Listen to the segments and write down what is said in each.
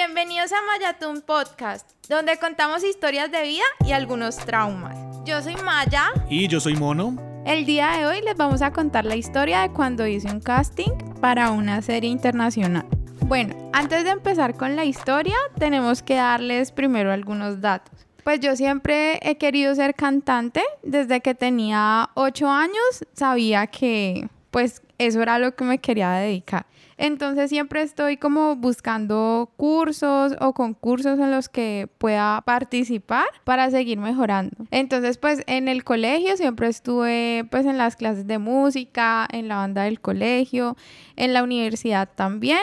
Bienvenidos a Mayatun Podcast, donde contamos historias de vida y algunos traumas. Yo soy Maya. Y yo soy Mono. El día de hoy les vamos a contar la historia de cuando hice un casting para una serie internacional. Bueno, antes de empezar con la historia, tenemos que darles primero algunos datos. Pues yo siempre he querido ser cantante. Desde que tenía 8 años sabía que pues eso era lo que me quería dedicar. Entonces siempre estoy como buscando cursos o concursos en los que pueda participar para seguir mejorando. Entonces pues en el colegio siempre estuve pues en las clases de música, en la banda del colegio, en la universidad también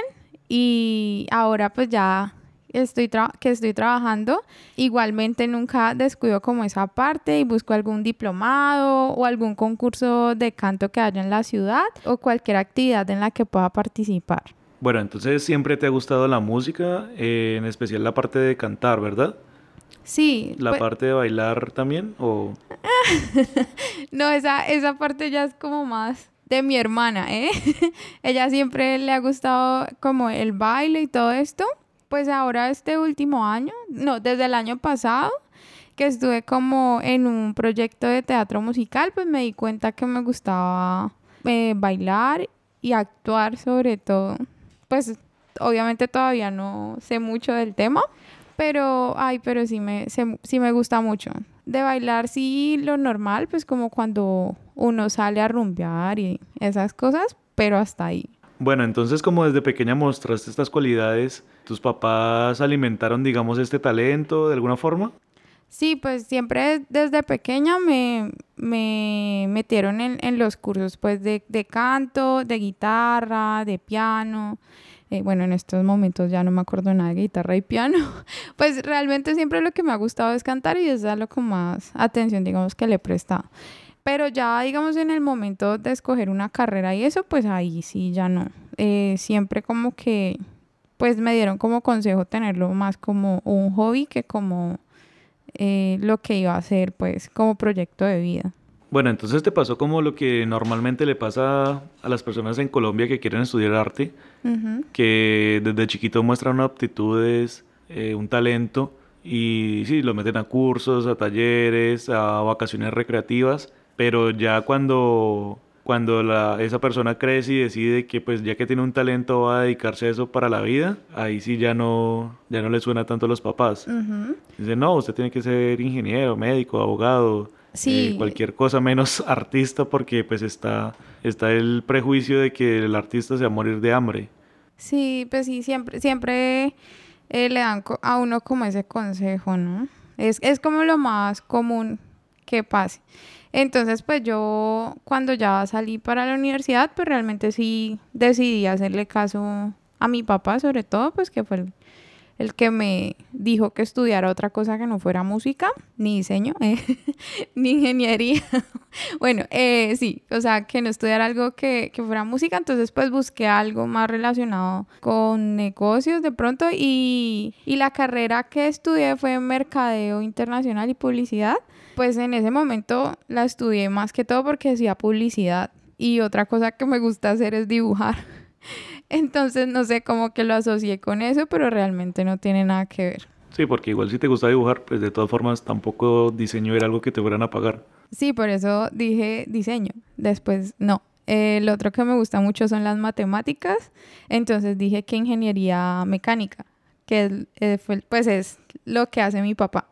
y ahora pues ya estoy que estoy trabajando, igualmente nunca descuido como esa parte y busco algún diplomado o algún concurso de canto que haya en la ciudad o cualquier actividad en la que pueda participar. Bueno, entonces siempre te ha gustado la música, eh, en especial la parte de cantar, ¿verdad? Sí. ¿La pues parte de bailar también o...? no, esa, esa parte ya es como más de mi hermana, ¿eh? Ella siempre le ha gustado como el baile y todo esto pues ahora este último año, no, desde el año pasado, que estuve como en un proyecto de teatro musical, pues me di cuenta que me gustaba eh, bailar y actuar sobre todo. Pues obviamente todavía no sé mucho del tema, pero, ay, pero sí me, sí me gusta mucho. De bailar sí lo normal, pues como cuando uno sale a rumbear y esas cosas, pero hasta ahí. Bueno, entonces como desde pequeña mostraste estas cualidades, ¿tus papás alimentaron, digamos, este talento de alguna forma? Sí, pues siempre desde pequeña me, me metieron en, los cursos pues de, canto, de guitarra, de piano. Eh, bueno, en estos momentos ya no me acuerdo nada de guitarra y piano. Pues realmente siempre lo que me ha gustado es cantar y es a lo que más atención, digamos, que le he prestado. Pero ya, digamos, en el momento de escoger una carrera y eso, pues ahí sí, ya no. Eh, siempre como que, pues me dieron como consejo tenerlo más como un hobby que como eh, lo que iba a hacer, pues, como proyecto de vida. Bueno, entonces te pasó como lo que normalmente le pasa a las personas en Colombia que quieren estudiar arte, que desde chiquito muestran aptitudes, eh, un talento, y sí, lo meten a cursos, a talleres, a vacaciones recreativas, pero ya cuando, cuando la, esa persona crece y decide que pues ya que tiene un talento va a dedicarse a eso para la vida, ahí sí ya no, ya no le suena tanto a los papás. Dice, no, usted tiene que ser ingeniero, médico, abogado, eh, cualquier cosa menos artista porque pues está, está el prejuicio de que el artista se va a morir de hambre. Sí, pues sí, siempre, siempre eh, le dan a uno como ese consejo, ¿no? Es, es como lo más común que pase. Entonces, pues yo cuando ya salí para la universidad, pues realmente sí decidí hacerle caso a mi papá, sobre todo, pues que fue el, que me dijo que estudiara otra cosa que no fuera música, ni diseño, eh, ni ingeniería. bueno, eh, sí, o sea, que no estudiara algo que, que, fuera música, entonces pues busqué algo más relacionado con negocios de pronto y, y la carrera que estudié fue mercadeo internacional y publicidad pues en ese momento la estudié más que todo porque hacía publicidad y otra cosa que me gusta hacer es dibujar. Entonces no sé cómo que lo asocié con eso, pero realmente no tiene nada que ver. Sí, porque igual si te gusta dibujar, pues de todas formas tampoco diseño era algo que te fueran a pagar. Sí, por eso dije diseño. Después no. El otro que me gusta mucho son las matemáticas. Entonces dije que ingeniería mecánica, que eh, pues es lo que hace mi papá.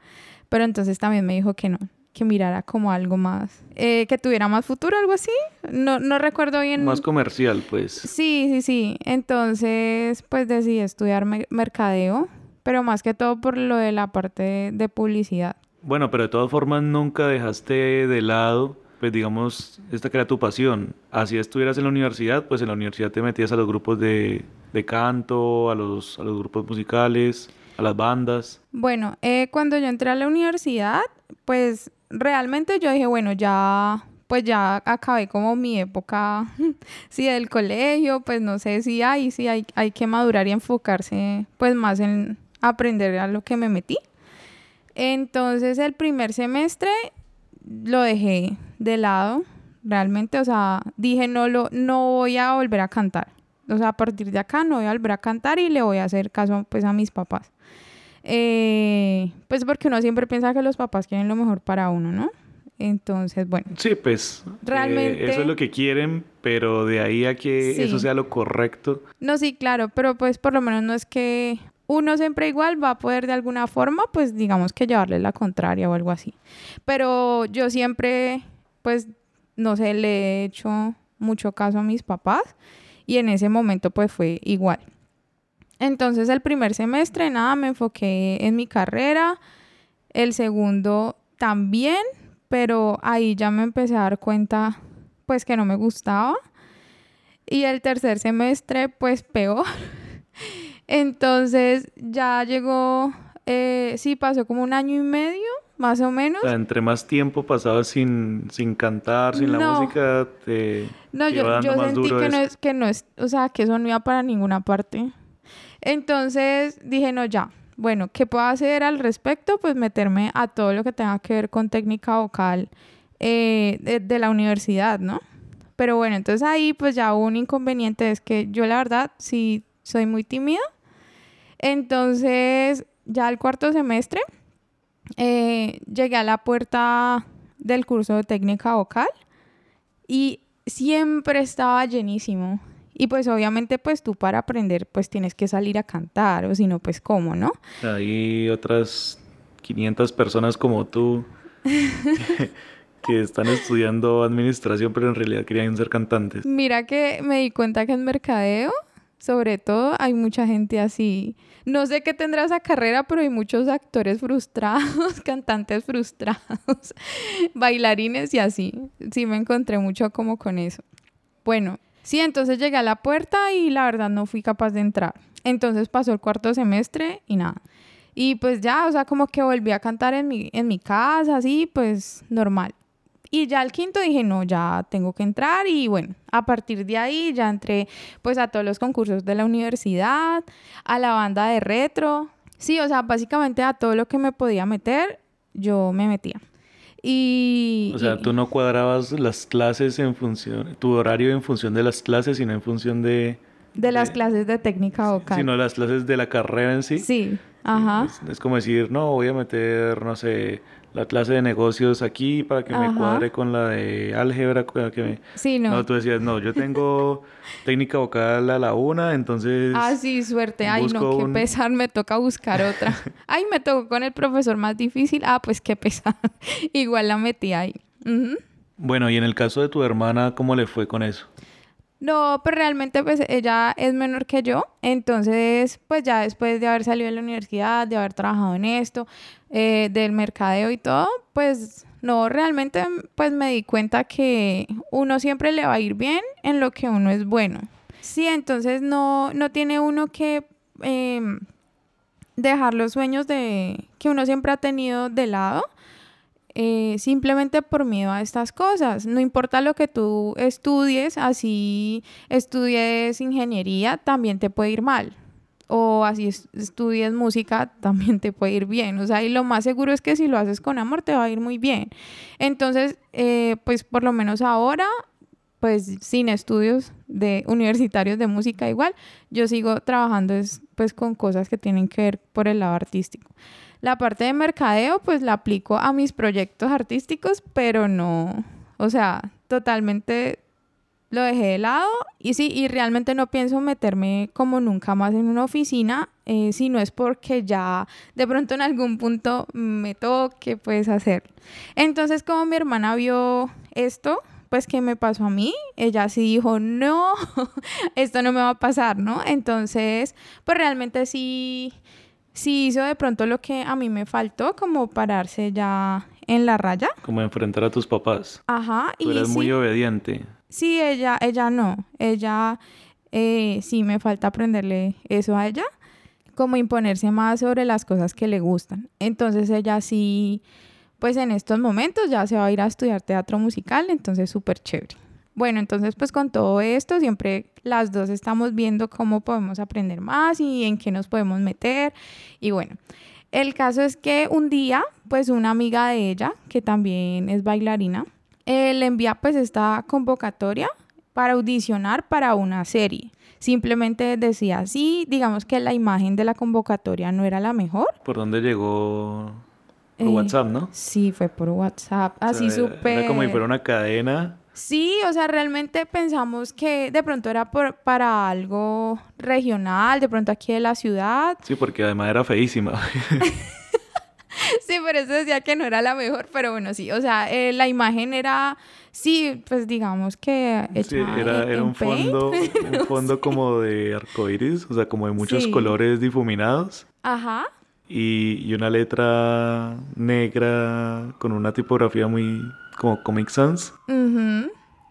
Pero entonces también me dijo que no, que mirara como algo más, eh, que tuviera más futuro, algo así. No, no recuerdo bien. Más comercial, pues. Sí, sí, sí. Entonces, pues decidí estudiar mercadeo, pero más que todo por lo de la parte de, publicidad. Bueno, pero de todas formas nunca dejaste de lado pues digamos, esta que era tu pasión. Así estuvieras en la universidad, pues en la universidad te metías a los grupos de, de canto, a los, a los grupos musicales a las bandas? Bueno, eh, cuando yo entré a la universidad, pues realmente yo dije, bueno, ya pues ya acabé como mi época, sí, del colegio, pues no sé si hay, sí hay, hay que madurar y enfocarse pues más en aprender a lo que me metí. Entonces el primer semestre lo dejé de lado, realmente, o sea, dije no lo no voy a volver a cantar. O sea, a partir de acá no voy a volver a cantar y le voy a hacer caso pues a mis papás. Eh, pues porque uno siempre piensa que los papás quieren lo mejor para uno, ¿no? Entonces, bueno. Sí, pues realmente eso es lo que quieren, pero de ahí a que eso sea lo correcto. No, sí, claro, pero pues por lo menos no es que uno siempre igual va a poder de alguna forma, pues digamos que llevarle la contraria o algo así. Pero yo siempre, pues, no sé, le he hecho mucho caso a mis papás y en ese momento pues fue igual. Entonces el primer semestre nada, me enfoqué en mi carrera, el segundo también, pero ahí ya me empecé a dar cuenta pues que no me gustaba. Y el tercer semestre pues peor. Entonces ya llegó, eh, sí, pasó como un año y medio, más o menos. entre más tiempo pasado sin, sin cantar, sin la música, te... No, yo, yo sentí que no, es, que no es, o sea, que eso no iba para ninguna parte. Entonces dije, no, ya, bueno, ¿qué puedo hacer al respecto? Pues meterme a todo lo que tenga que ver con técnica vocal eh, de, la universidad, ¿no? Pero bueno, entonces ahí pues ya hubo un inconveniente, es que yo la verdad sí soy muy tímida. Entonces ya al cuarto semestre eh, llegué a la puerta del curso de técnica vocal y siempre estaba llenísimo. Y pues obviamente pues tú para aprender pues tienes que salir a cantar o si no pues cómo, ¿no? Hay otras 500 personas como tú que, están estudiando administración pero en realidad querían ser cantantes. Mira que me di cuenta que en mercadeo sobre todo hay mucha gente así. No sé qué tendrá esa carrera, pero hay muchos actores frustrados, cantantes frustrados, bailarines y así. Sí me encontré mucho como con eso. Bueno, Sí, entonces llegué a la puerta y la verdad no fui capaz de entrar. Entonces pasó el cuarto semestre y nada. Y pues ya, o sea, como que volví a cantar en mi, en mi casa, así, pues normal. Y ya al quinto dije, no, ya tengo que entrar y bueno, a partir de ahí ya entré pues a todos los concursos de la universidad, a la banda de retro. Sí, o sea, básicamente a todo lo que me podía meter, yo me metía. Y, o sea, tú no cuadrabas las clases en función, tu horario en función de las clases, sino en función de... De, las clases de técnica vocal. Sino las clases de la carrera en sí. Sí, ajá. Es, como decir, no, voy a meter, no sé, la clase de negocios aquí para que me cuadre con la de álgebra. Que me... Sí, no. No, tú decías, no, yo tengo técnica vocal a la una, entonces... Ah, sí, suerte. Ay, no, qué pesar, me toca buscar otra. Ay, me tocó con el profesor más difícil. Ah, pues qué pesar. Igual la metí ahí. Bueno, y en el caso de tu hermana, ¿cómo le fue con eso? No, pero realmente pues ella es menor que yo, entonces pues ya después de haber salido de la universidad, de haber trabajado en esto, eh, del mercadeo y todo, pues no, realmente pues me di cuenta que uno siempre le va a ir bien en lo que uno es bueno. Sí, entonces no, no tiene uno que em, dejar los sueños de que uno siempre ha tenido de lado eh, simplemente por miedo a estas cosas. No importa lo que tú estudies, así estudies ingeniería, también te puede ir mal. O así estudies música, también te puede ir bien. O sea, y lo más seguro es que si lo haces con amor, te va a ir muy bien. Entonces, eh, pues por lo menos ahora, pues sin estudios de universitarios de música igual, yo sigo trabajando es, pues con cosas que tienen que ver por el lado artístico. La parte de mercadeo, pues la aplico a mis proyectos artísticos, pero no, o sea, totalmente lo dejé de lado y sí, y realmente no pienso meterme como nunca más en una oficina, eh, si no es porque ya de pronto en algún punto me toque pues hacer. Entonces como mi hermana vio esto, pues que me pasó a mí, ella sí dijo, no, esto no me va a pasar, ¿no? Entonces, pues realmente sí sí hizo de pronto lo que a mí me faltó, como pararse ya en la raya. Como enfrentar a tus papás. Ajá. Tú eres muy obediente. Sí, ella, ella no. Ella, eh, sí me falta aprenderle eso a ella, como imponerse más sobre las cosas que le gustan. Entonces ella sí, pues en estos momentos ya se va a ir a estudiar teatro musical, entonces súper chévere. Bueno, entonces pues con todo esto siempre las dos estamos viendo cómo podemos aprender más y en qué nos podemos meter. Y bueno, el caso es que un día pues una amiga de ella, que también es bailarina, eh, le envía pues esta convocatoria para audicionar para una serie. simplemente decía así, digamos que la imagen de la convocatoria no era la mejor. ¿Por dónde llegó? Por Eh, WhatsApp, ¿no? Sí, fue por WhatsApp, O sea, así era- súper... Era como si fuera una cadena. Sí, o sea, realmente pensamos que de pronto era por, para algo regional, de pronto aquí de la ciudad. Sí, porque además era feísima. Sí, por eso decía que no era la mejor, pero bueno, sí, o sea, eh, la imagen era, sí, pues digamos que Sí, era, en- era un Paint. fondo, un fondo como de arcoiris, o sea, como de muchos Sí. colores difuminados. Ajá, Y, y una letra negra con una tipografía muy como Comic Sans.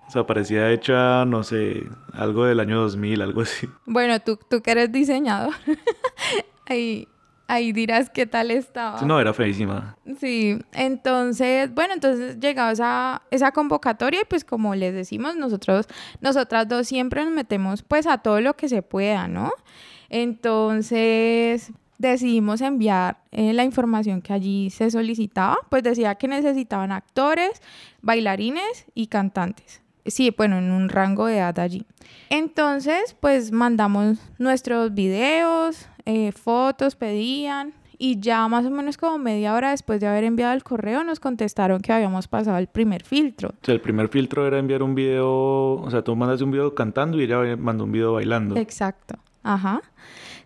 O sea, parecía hecha, no sé, algo del año 2000, algo así. Bueno, tú, tú que eres diseñador, ahí, ahí dirás qué tal estaba. No, era feísima. Sí, entonces, bueno, entonces llegaba esa, esa convocatoria y pues como les decimos, nosotros, nosotras dos siempre nos metemos pues a todo lo que se pueda, ¿no? Entonces decidimos enviar eh, la información que allí se solicitaba, pues decía que necesitaban actores, bailarines y cantantes. Sí, bueno, en un rango de edad allí. Entonces, pues mandamos nuestros videos, eh, fotos, pedían y ya más o menos como media hora después de haber enviado el correo nos contestaron que habíamos pasado el primer filtro. O sea, el primer filtro era enviar un video, o sea, tú mandas un video cantando y ella mandó un video bailando. Exacto. Ajá.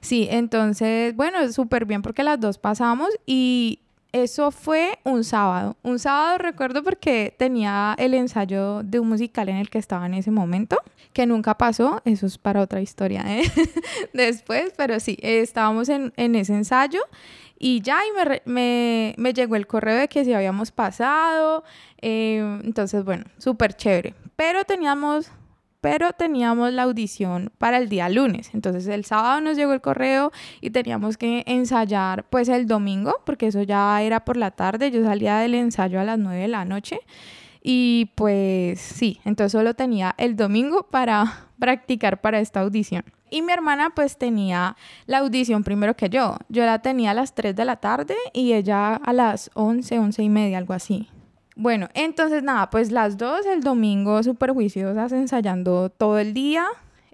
Sí, entonces, bueno, súper bien porque las dos pasamos y eso fue un sábado. Un sábado recuerdo porque tenía el ensayo de un musical en el que estaba en ese momento, que nunca pasó, eso es para otra historia ¿eh? después, pero sí, eh, estábamos en, en ese ensayo y ya, y me, me, me llegó el correo de que si habíamos pasado, eh, entonces, bueno, súper chévere. Pero teníamos pero teníamos la audición para el día lunes. Entonces el sábado nos llegó el correo y teníamos que ensayar pues el domingo, porque eso ya era por la tarde, yo salía del ensayo a las 9 de la noche y pues sí, entonces solo tenía el domingo para practicar para esta audición. Y mi hermana pues tenía la audición primero que yo. Yo la tenía a las 3 de la tarde y ella a las 11, 11 y media, algo así. Bueno, entonces nada, pues las dos el domingo súper juiciosas ensayando todo el día.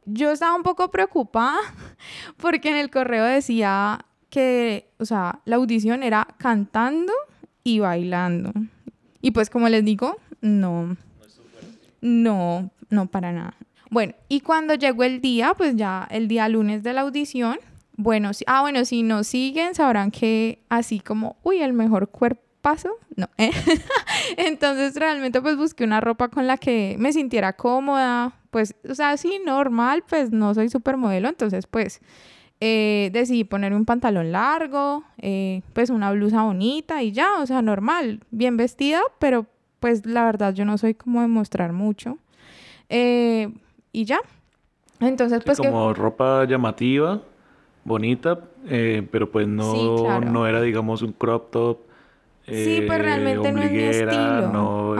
Yo estaba un poco preocupada porque en el correo decía que, o sea, la audición era cantando y bailando. Y pues como les digo, no, no, no para nada. Bueno, y cuando llegó el día, pues ya el día lunes de la audición, bueno, si, ah, bueno, si nos siguen sabrán que así como, uy, el mejor cuerpazo, no, ¿eh? Entonces realmente pues busqué una ropa con la que me sintiera cómoda, pues, o sea, sí, normal, pues no soy supermodelo, entonces pues eh, decidí ponerme un pantalón largo, eh, pues una blusa bonita y ya, o sea, normal, bien vestida, pero pues la verdad yo no soy como de mostrar mucho. Eh, y ya. Entonces, Sí, pues que- como ropa llamativa, bonita, eh, pero pues no, Sí, claro. no era, digamos, un crop top. Sí, pues, realmente no es mi estilo. No,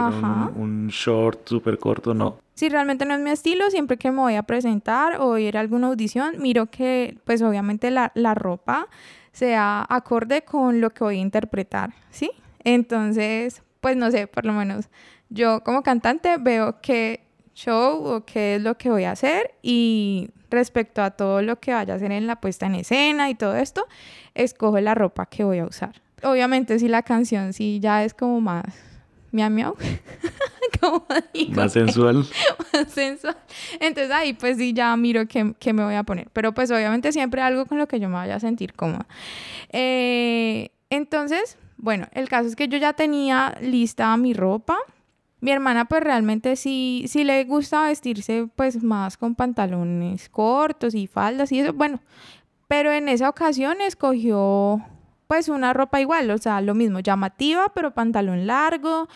un- short súper corto, no. si realmente no es mi estilo, siempre que me voy a presentar o ir a alguna audición, miro que pues obviamente la, la ropa sea acorde con lo que voy a interpretar, ¿sí? Entonces, pues no sé, por lo menos yo como cantante veo qué show o qué es lo que voy a hacer y respecto a todo lo que vaya a hacer en la puesta en escena y todo esto, escojo la ropa que voy a usar. Obviamente si la canción sí ya es como más miau miau, como digo, Más sensual. más sensual. Entonces ahí pues sí ya miro qué, qué me voy a poner. Pero pues obviamente siempre algo con lo que yo me vaya a sentir cómoda. Eh, entonces, bueno, el caso es que yo ya tenía lista mi ropa. Mi hermana pues realmente sí, sí le gusta vestirse pues más con pantalones cortos y faldas y eso, bueno, pero en esa ocasión escogió pues una ropa igual, o sea, lo mismo, llamativa, pero pantalón largo,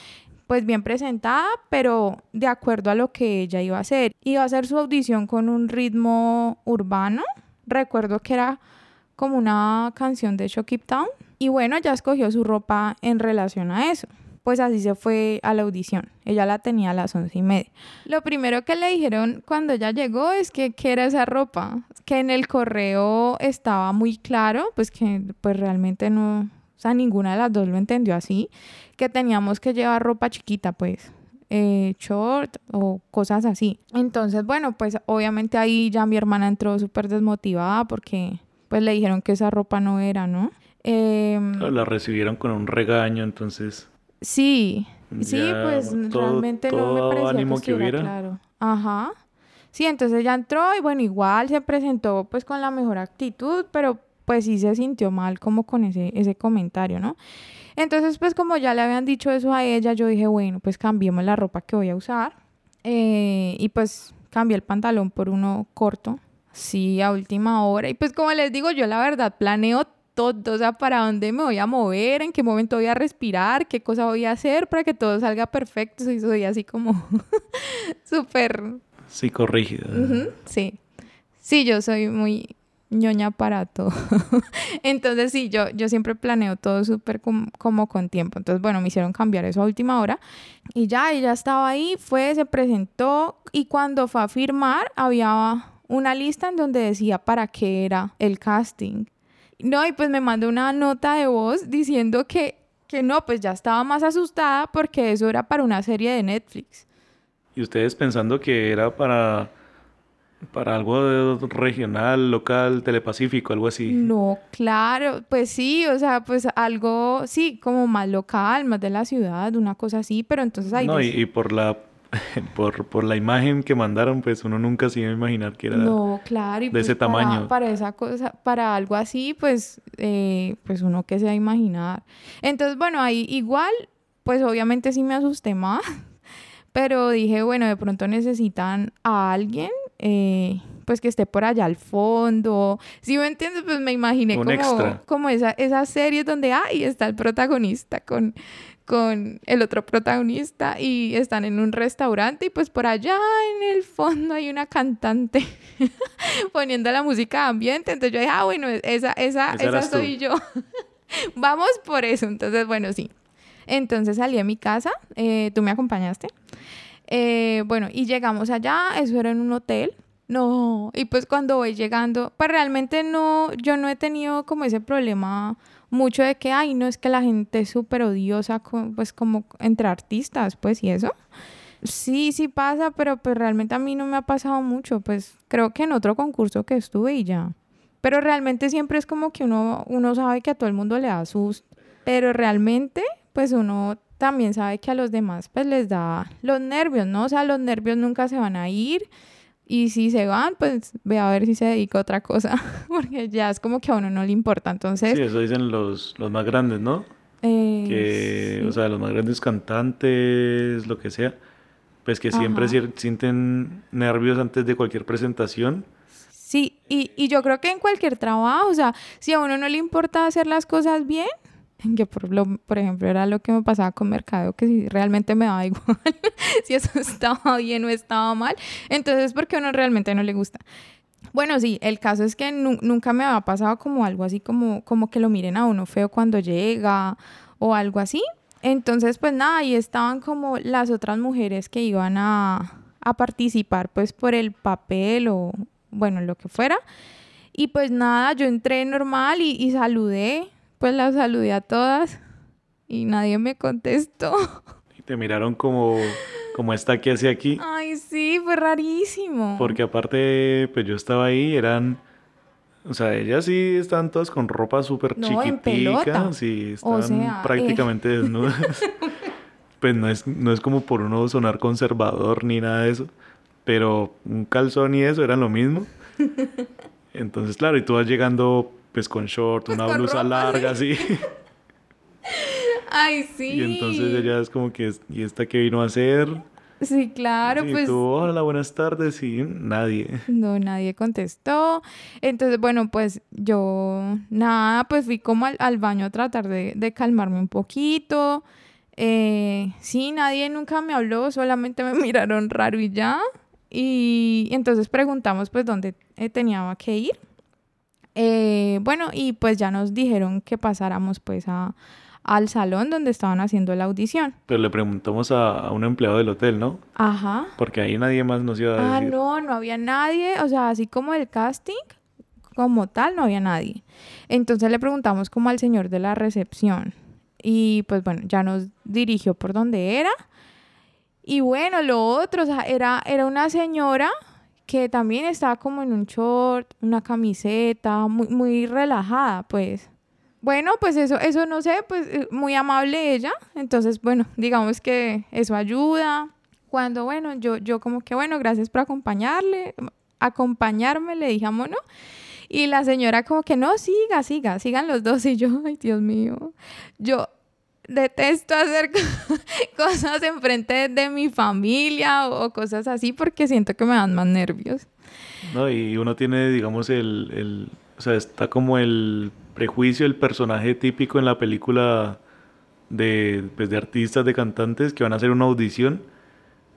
pues bien presentada, pero de acuerdo a lo que ella iba a hacer. Iba a hacer su audición con un ritmo urbano, recuerdo que era como una canción de Shock Town, y bueno, ella escogió su ropa en relación a eso. Pues así se fue a la audición. Ella la tenía a las once y media. Lo primero que le dijeron cuando ella llegó es que qué era esa ropa. Que en el correo estaba muy claro, pues que pues realmente no, o sea, ninguna de las dos lo entendió así, que teníamos que llevar ropa chiquita, pues. eh, short o cosas así. Entonces, bueno, pues obviamente ahí ya mi hermana entró súper desmotivada porque pues le dijeron que esa ropa no era, ¿no? Em, la recibieron con un regaño, entonces. Sí, sí, pues realmente no me parecía ánimo que, hubiera. claro. Ajá. Sí, entonces ella entró y bueno, igual se presentó pues con la mejor actitud, pero pues sí se sintió mal como con ese, ese comentario, ¿no? Entonces, pues como ya le habían dicho eso a ella, yo dije, bueno, pues cambiemos la ropa que voy a usar. Eh, y pues cambié el pantalón por uno corto, sí, a última hora. Y pues como les digo, yo la verdad planeo todo, o sea, para dónde me voy a mover, en qué momento voy a respirar, qué cosa voy a hacer para que todo salga perfecto. Y soy así como súper... Psicorrígida. sí. Sí, yo soy muy ñoña para todo. Entonces sí, yo, yo siempre planeo todo súper como con tiempo. Entonces, bueno, me hicieron cambiar eso a última hora. Y ya, ella estaba ahí, fue, se presentó y cuando fue a firmar había una lista en donde decía para qué era el casting. No, y pues me mandó una nota de voz diciendo que, que no, pues ya estaba más asustada porque eso era para una serie de Netflix. ¿Y ustedes pensando que era para para algo regional, local, telepacífico, algo así. No, claro, pues sí, o sea, pues algo, sí, como más local, más de la ciudad, una cosa así, pero entonces ahí... No, y, por la... Por, por, la imagen que mandaron, pues uno nunca se iba a imaginar que era no, claro, y de ese pues tamaño. Para esa cosa, para algo así, pues, eh, pues uno que se va a imaginar. Entonces, bueno, ahí igual, pues obviamente sí me asusté más, pero dije, bueno, de pronto necesitan a alguien eh, pues que esté por allá al fondo. Si me entiendes, pues me imaginé como, como esa, esa serie donde ahí está el protagonista con, con el otro protagonista y están en un restaurante y pues por allá en el fondo hay una cantante poniendo la música ambiente. Entonces yo dije, ah, bueno, esa, esa, esa, soy yo. Vamos por eso. Entonces, bueno, sí. Entonces salí a mi casa, eh, tú me acompañaste. Eh, bueno, y llegamos allá, eso era en un hotel. No, y pues cuando voy llegando, pues realmente no, yo no he tenido como ese problema mucho de que, ay, no es que la gente es súper odiosa, pues como entre artistas, pues y eso. Sí, sí pasa, pero pues realmente a mí no me ha pasado mucho, pues creo que en otro concurso que estuve y ya. Pero realmente siempre es como que uno, uno sabe que a todo el mundo le da susto, pero realmente pues uno también sabe que a los demás pues les da los nervios, ¿no? O sea, los nervios nunca se van a ir y si se van, pues ve a ver si se dedica a otra cosa, porque ya es como que a uno no le importa, entonces... Sí, eso dicen los, los más grandes, ¿no? Eh, que, o sea, los más grandes cantantes, lo que sea, pues que siempre sienten nervios antes de cualquier presentación. Sí, y, y yo creo que en cualquier trabajo, o sea, si a uno no le importa hacer las cosas bien, que por, lo, por ejemplo era lo que me pasaba con Mercado, que si realmente me daba igual si eso estaba bien o estaba mal, entonces porque a uno realmente no le gusta. Bueno, sí, el caso es que nunca me había pasado como algo así como, como que lo miren a uno feo cuando llega o algo así. Entonces, pues nada, ahí estaban como las otras mujeres que iban a, a participar pues por el papel o bueno, lo que fuera. Y pues nada, yo entré normal y, y saludé, pues las saludé a todas y nadie me contestó. Y te miraron como, como está que hace aquí. Ay, sí, fue rarísimo. Porque aparte, pues yo estaba ahí, eran... O sea, ellas sí están todas con ropa súper no, chiquitica. Sí, están eh. prácticamente desnudas. pues no es, no es como por uno sonar conservador ni nada de eso. Pero un calzón y eso eran lo mismo. Entonces, claro, y tú vas llegando pues con short, pues una blusa larga, así. Ay, sí. Y entonces ella es como que, ¿y esta qué vino a hacer? Sí, claro, y pues. Tú, hola, buenas tardes, y nadie. No, nadie contestó. Entonces, bueno, pues yo, nada, pues fui como al, baño a tratar de, de calmarme un poquito. Eh, sí, nadie nunca me habló, solamente me miraron raro y ya. Y entonces preguntamos, pues, dónde eh, tenía que ir. Eh, bueno, y pues ya nos dijeron que pasáramos pues a, al salón donde estaban haciendo la audición. Pero le preguntamos a, un empleado del hotel, ¿no? Ajá. Porque ahí nadie más nos iba a ah, decir. Ah, no, no había nadie, o sea, así como el casting, como tal, no había nadie. Entonces le preguntamos como al señor de la recepción y pues bueno, ya nos dirigió por donde era Y bueno, lo otro, o sea, era, era una señora que también estaba como en un short, una camiseta, muy, muy relajada, pues. Bueno, pues eso, eso no sé, pues eh, muy amable ella. Entonces, bueno, digamos que eso ayuda. Cuando, bueno, yo, yo como que, bueno, gracias por acompañarle, acompañarme, le dije, no Y la señora como que, no, siga, siga, sigan los dos. Y yo, ay, Dios mío, yo detesto hacer cosas enfrente de mi familia o, cosas así porque siento que me dan más nervios. No, y uno tiene, digamos, el, el, o sea, está como el prejuicio, el personaje típico en la película de, pues, de artistas, de cantantes que van a hacer una audición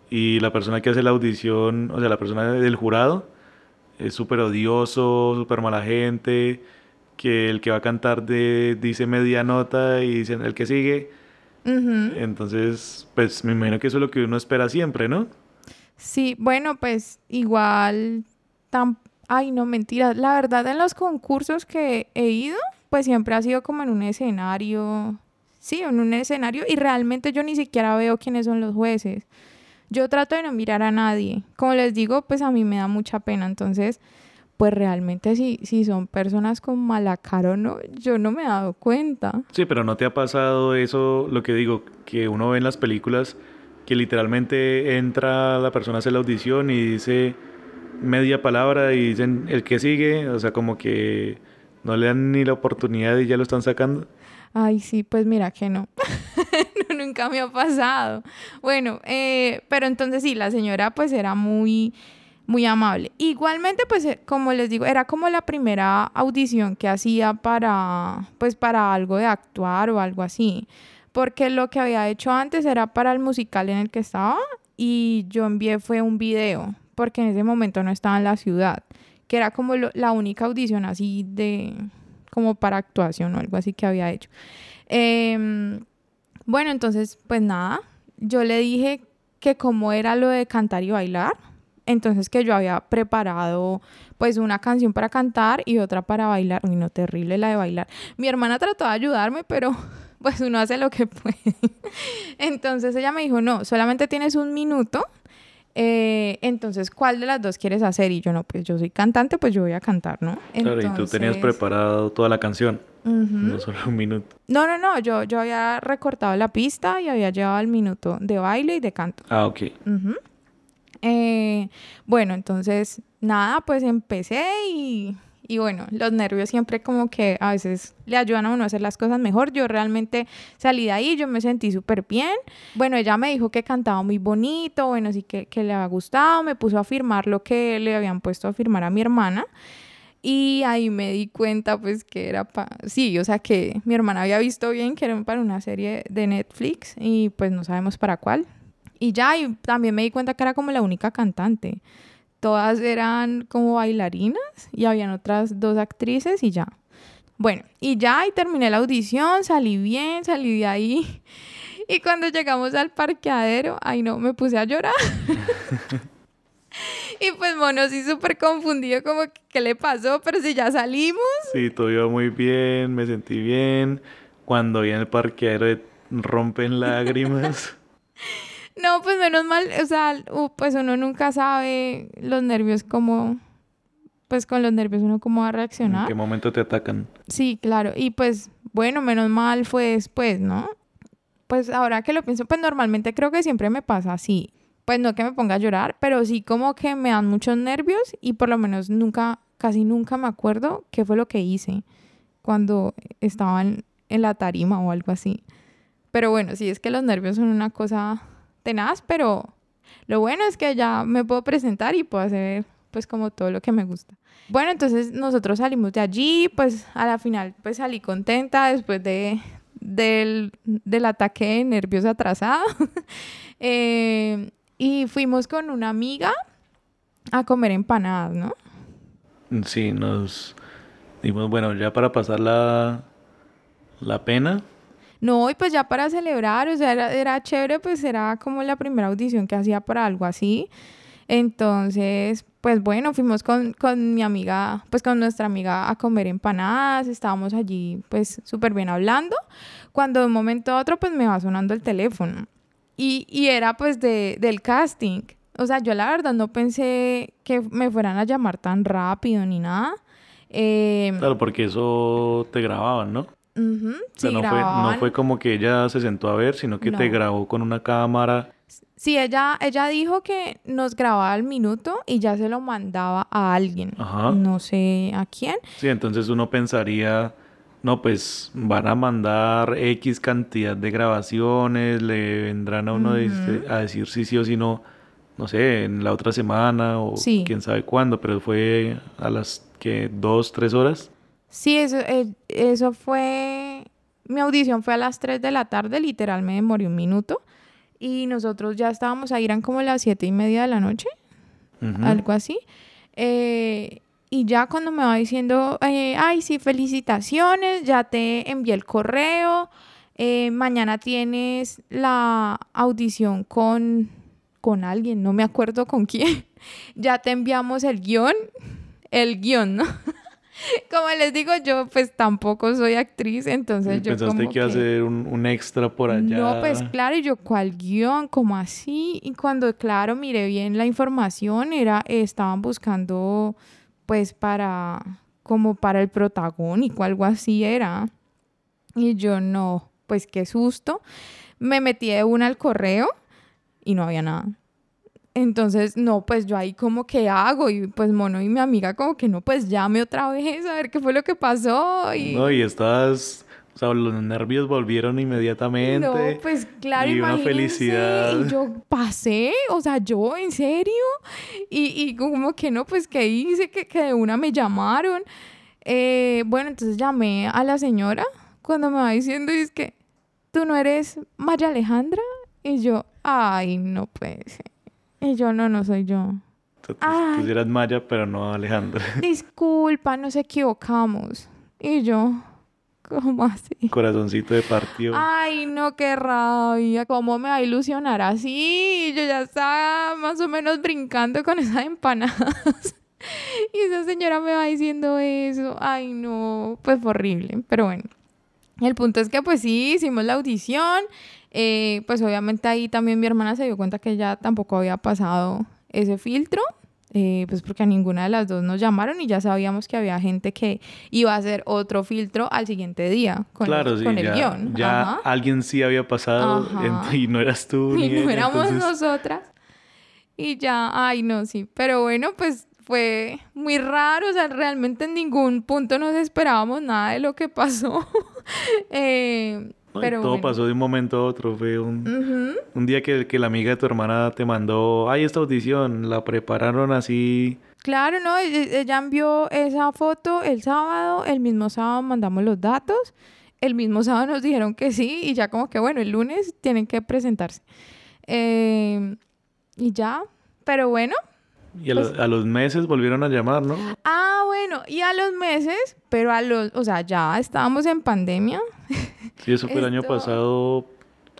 y la persona que hace la audición, o sea, la persona del jurado, es súper odioso, súper mala gente que el que va a cantar de, dice media nota y dice el que sigue. Entonces, pues me imagino que eso es lo que uno espera siempre, ¿no? Sí, bueno, pues igual, tan... ay, no, mentira. La verdad, en los concursos que he ido, pues siempre ha sido como en un escenario, sí, en un escenario, y realmente yo ni siquiera veo quiénes son los jueces. Yo trato de no mirar a nadie. Como les digo, pues a mí me da mucha pena, entonces pues realmente si, si son personas con mala cara o no, yo no me he dado cuenta. Sí, pero ¿no te ha pasado eso, lo que digo, que uno ve en las películas, que literalmente entra la persona a hacer la audición y dice media palabra y dicen el que sigue, o sea, como que no le dan ni la oportunidad y ya lo están sacando? Ay, sí, pues mira que no. nunca me ha pasado. Bueno, eh, pero entonces sí, la señora pues era muy muy amable. Igualmente, pues eh, como les digo, era como la primera audición que hacía para, pues para algo de actuar o algo así. Porque lo que había hecho antes era para el musical en el que estaba y yo envié fue un video, porque en ese momento no estaba en la ciudad, que era como la única audición así de, como para actuación o algo así que había hecho. Em, bueno, entonces, pues nada, yo le dije que como era lo de cantar y bailar, entonces que yo había preparado pues una canción para cantar y otra para bailar. Uy, no, terrible la de bailar. Mi hermana trató de ayudarme, pero pues uno hace lo que puede. Entonces ella me dijo, no, solamente tienes un minuto. Eh, entonces, ¿cuál de las dos quieres hacer? Y yo no, pues yo soy cantante, pues yo voy a cantar, ¿no? Claro, y tú tenías preparado toda la canción. No solo un minuto. No, no, no, yo, yo había recortado la pista y había llevado el minuto de baile y de canto. Ah, ok. Eh, bueno, entonces, nada, pues empecé y, y, bueno, los nervios siempre como que a veces le ayudan a uno a hacer las cosas mejor. Yo realmente salí de ahí, yo me sentí súper bien. Bueno, ella me dijo que cantaba muy bonito, bueno, sí que, que le había gustado, me puso a firmar lo que le habían puesto a firmar a mi hermana. Y ahí me di cuenta pues que era para... Sí, o sea que mi hermana había visto bien que era para una serie de Netflix y pues no sabemos para cuál. Y ya, y también me di cuenta que era como la única cantante. Todas eran como bailarinas y habían otras dos actrices y ya. Bueno, y ya, y terminé la audición, salí bien, salí de ahí. Y cuando llegamos al parqueadero, ay no, me puse a llorar. y pues bueno, sí súper confundido, como, ¿qué le pasó? Pero si ya salimos. Sí, todo iba muy bien, me sentí bien. Cuando vi en el parqueadero rompen lágrimas. No, pues menos mal, o sea, pues uno nunca sabe los nervios cómo, pues con los nervios uno cómo va a reaccionar. ¿En qué momento te atacan? Sí, claro, y pues bueno, menos mal fue después, ¿no? Pues ahora que lo pienso, pues normalmente creo que siempre me pasa así. Pues no que me ponga a llorar, pero sí como que me dan muchos nervios y por lo menos nunca, casi nunca me acuerdo qué fue lo que hice cuando estaba en, en la tarima o algo así. Pero bueno, sí es que los nervios son una cosa tenaz, pero lo bueno es que ya me puedo presentar y puedo hacer pues como todo lo que me gusta. Bueno, entonces nosotros salimos de allí, pues a la final pues salí contenta después de, del, del ataque nervioso atrasado. Eh, y fuimos con una amiga a comer empanadas, ¿no? Sí, nos dimos, bueno, ya para pasar la, la pena, no, y pues ya para celebrar, o sea, era, chévere, pues era como la primera audición que hacía para algo así. Entonces, pues bueno, fuimos con, con, mi amiga, pues con nuestra amiga a comer empanadas, estábamos allí pues súper bien hablando, cuando de un momento a otro pues me va sonando el teléfono. y, y era pues de, del casting. O sea, yo la verdad no pensé que me fueran a llamar tan rápido ni nada. Eh, Claro, porque eso te grababan, ¿no? O sea, no, fue, no grababan. fue como que ella se sentó a ver, sino que te grabó con una cámara. Sí, ella, ella dijo que nos grababa al minuto y ya se lo mandaba a alguien. Ajá. No sé a quién. Sí, entonces uno pensaría, no, pues van a mandar X cantidad de grabaciones, le vendrán a uno a decir sí, sí o sí no, no sé, en la otra semana o Sí. quién sabe cuándo, pero fue a las que dos, tres horas. Sí, eso, eh, eso fue... Mi audición fue a las 3 de la tarde, literal me demoré un minuto. Y nosotros ya estábamos ahí, eran como las siete y media de la noche, algo así. Eh, y ya cuando me va diciendo, eh, ay, sí, felicitaciones, ya te envié el correo, eh, mañana tienes la audición con, con alguien, no me acuerdo con quién, ya te enviamos el guion, el guion, ¿no? Como les digo, yo pues tampoco soy actriz, entonces yo pensaste como que iba a ser un, un extra por allá. no, pues claro, y yo, ¿cuál guion? ¿Cómo así? Y cuando, claro, miré bien la información, era, estaban buscando, pues, para, como para el protagónico, algo así era. Y yo, no, pues, qué susto. Me metí de una al correo y no había nada. Entonces, no, pues yo ahí como que hago y pues Mono y mi amiga como que no, pues llame otra vez a ver qué fue lo que pasó y... No, y estabas, o sea, los nervios volvieron inmediatamente. No, pues claro, y una felicidad. Y yo pasé, o sea, yo, ¿en serio? Y, y como que no, pues que hice, que, que de una me llamaron. Eh, bueno, entonces llamé a la señora cuando me va diciendo, es que, ¿tú no eres Maya Alejandra? Y yo, ay, no puede ser. Y yo, no, no soy yo. O sea, tú, Ay. tú sí eras Maya, pero no Alejandra. Disculpa, nos equivocamos. Y yo, ¿cómo así? Corazoncito de partido. Ay, no, qué rabia. ¿Cómo me va a ilusionar así? Yo ya estaba más o menos brincando con esas empanadas. Y esa señora me va diciendo eso. Ay, no, pues horrible. Pero bueno, el punto es que pues sí, hicimos la audición. Eh, pues obviamente ahí también mi hermana se dio cuenta que ella tampoco había pasado ese filtro. eh, pues porque a ninguna de las dos nos llamaron y ya sabíamos que había gente que iba a hacer otro filtro al siguiente día con, claro, el, sí, con el ya, guion. ya Ajá. alguien sí había pasado Ajá. y no eras tú ni Y no ella, éramos entonces- nosotras. Y ya, ay, no, sí. Pero bueno, pues fue muy raro. O sea, realmente en ningún punto nos esperábamos nada de lo que pasó. Eh, No, y pero todo bueno. pasó de un momento a otro. Fue un, un día que, que la amiga de tu hermana te mandó, ay, esta audición, la prepararon así. Claro, no, e- ella envió esa foto el sábado, el mismo sábado mandamos los datos, el mismo sábado nos dijeron que sí y ya como que bueno, el lunes tienen que presentarse. Eh, y ya, pero bueno. Y a, Pues lo- a los meses volvieron a llamar, ¿no? Ah, bueno, y a los meses, pero a los, o sea, ya estábamos en pandemia. Sí, eso fue el año pasado.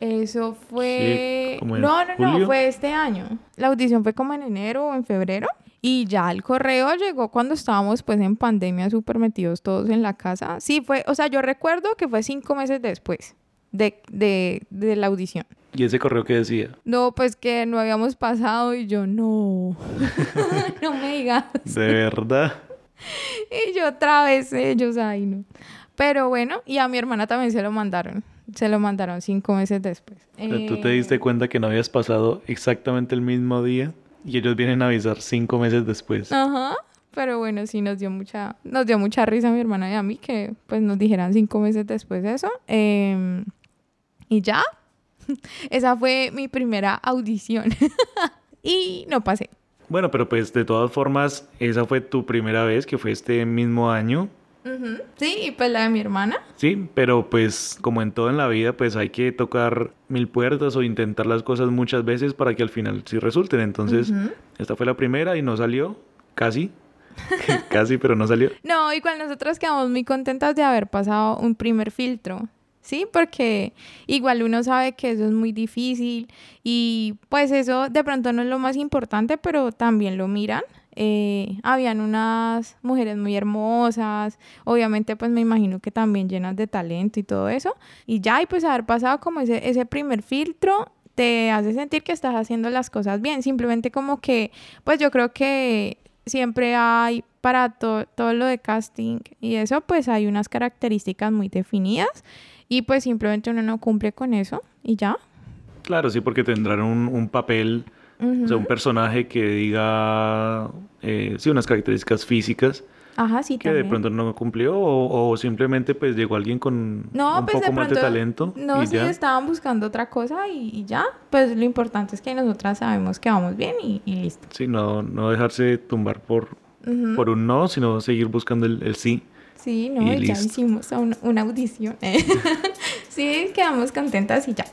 Eso fue... como en no, no, no, fue este año. La audición fue como en enero o en febrero. Y ya el correo llegó cuando estábamos pues en pandemia súper metidos todos en la casa. Sí, fue, o sea, yo recuerdo que fue cinco meses después de, de, de la audición. ¿Y ese correo que decía? No, pues que no habíamos pasado y yo no. no me digas. De verdad. Y yo otra vez ellos, ay no. Pero bueno, y a mi hermana también se lo mandaron. Se lo mandaron cinco meses después. Tú te Eh, diste cuenta que no habías pasado exactamente el mismo día y ellos vienen a avisar cinco meses después. Ajá. Pero bueno, sí nos dio mucha, nos dio mucha risa a mi hermana y a mí que pues nos dijeran cinco meses después de eso. Em, y ya. Esa fue mi primera audición. y no pasé. Bueno, pero pues de todas formas, esa fue tu primera vez, que fue este mismo año. Sí, y pues la de mi hermana. Sí, pero pues como en todo en la vida, pues hay que tocar mil puertas o intentar las cosas muchas veces para que al final sí resulten. Entonces, esta fue la primera y no salió, casi, casi, pero no salió. No, igual nosotros quedamos muy contentas de haber pasado un primer filtro, ¿sí? Porque igual uno sabe que eso es muy difícil y pues eso de pronto no es lo más importante, pero también lo miran. Eh, habían unas mujeres muy hermosas, obviamente pues me imagino que también llenas de talento y todo eso. Y ya, y pues haber pasado como ese, ese primer filtro, te hace sentir que estás haciendo las cosas bien. Simplemente como que, pues yo creo que siempre hay para todo lo de casting y eso, pues hay unas características muy definidas y pues simplemente uno no cumple con eso y ya. Claro, sí, porque tendrán un, papel, o sea, un personaje que diga, eh, sí, unas características físicas Ajá, sí, que de pronto no cumplió o, simplemente pues llegó alguien con un pues, poco más de talento. No, sí, estaban buscando otra cosa y, ya. Pues lo importante es que nosotras sabemos que vamos bien y, listo. Sí, no, no dejarse tumbar por, por un no, sino seguir buscando el, sí. Sí, no, ya hicimos una, audición. sí, quedamos contentas y ya.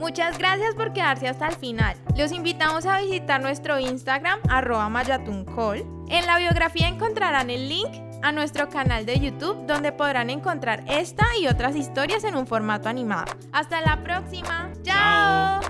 Muchas gracias por quedarse hasta el final. Los invitamos a visitar nuestro Instagram, arroba mayatuncall. En la biografía encontrarán el link a nuestro canal de YouTube donde podrán encontrar esta y otras historias en un formato animado. Hasta la próxima. ¡Chao!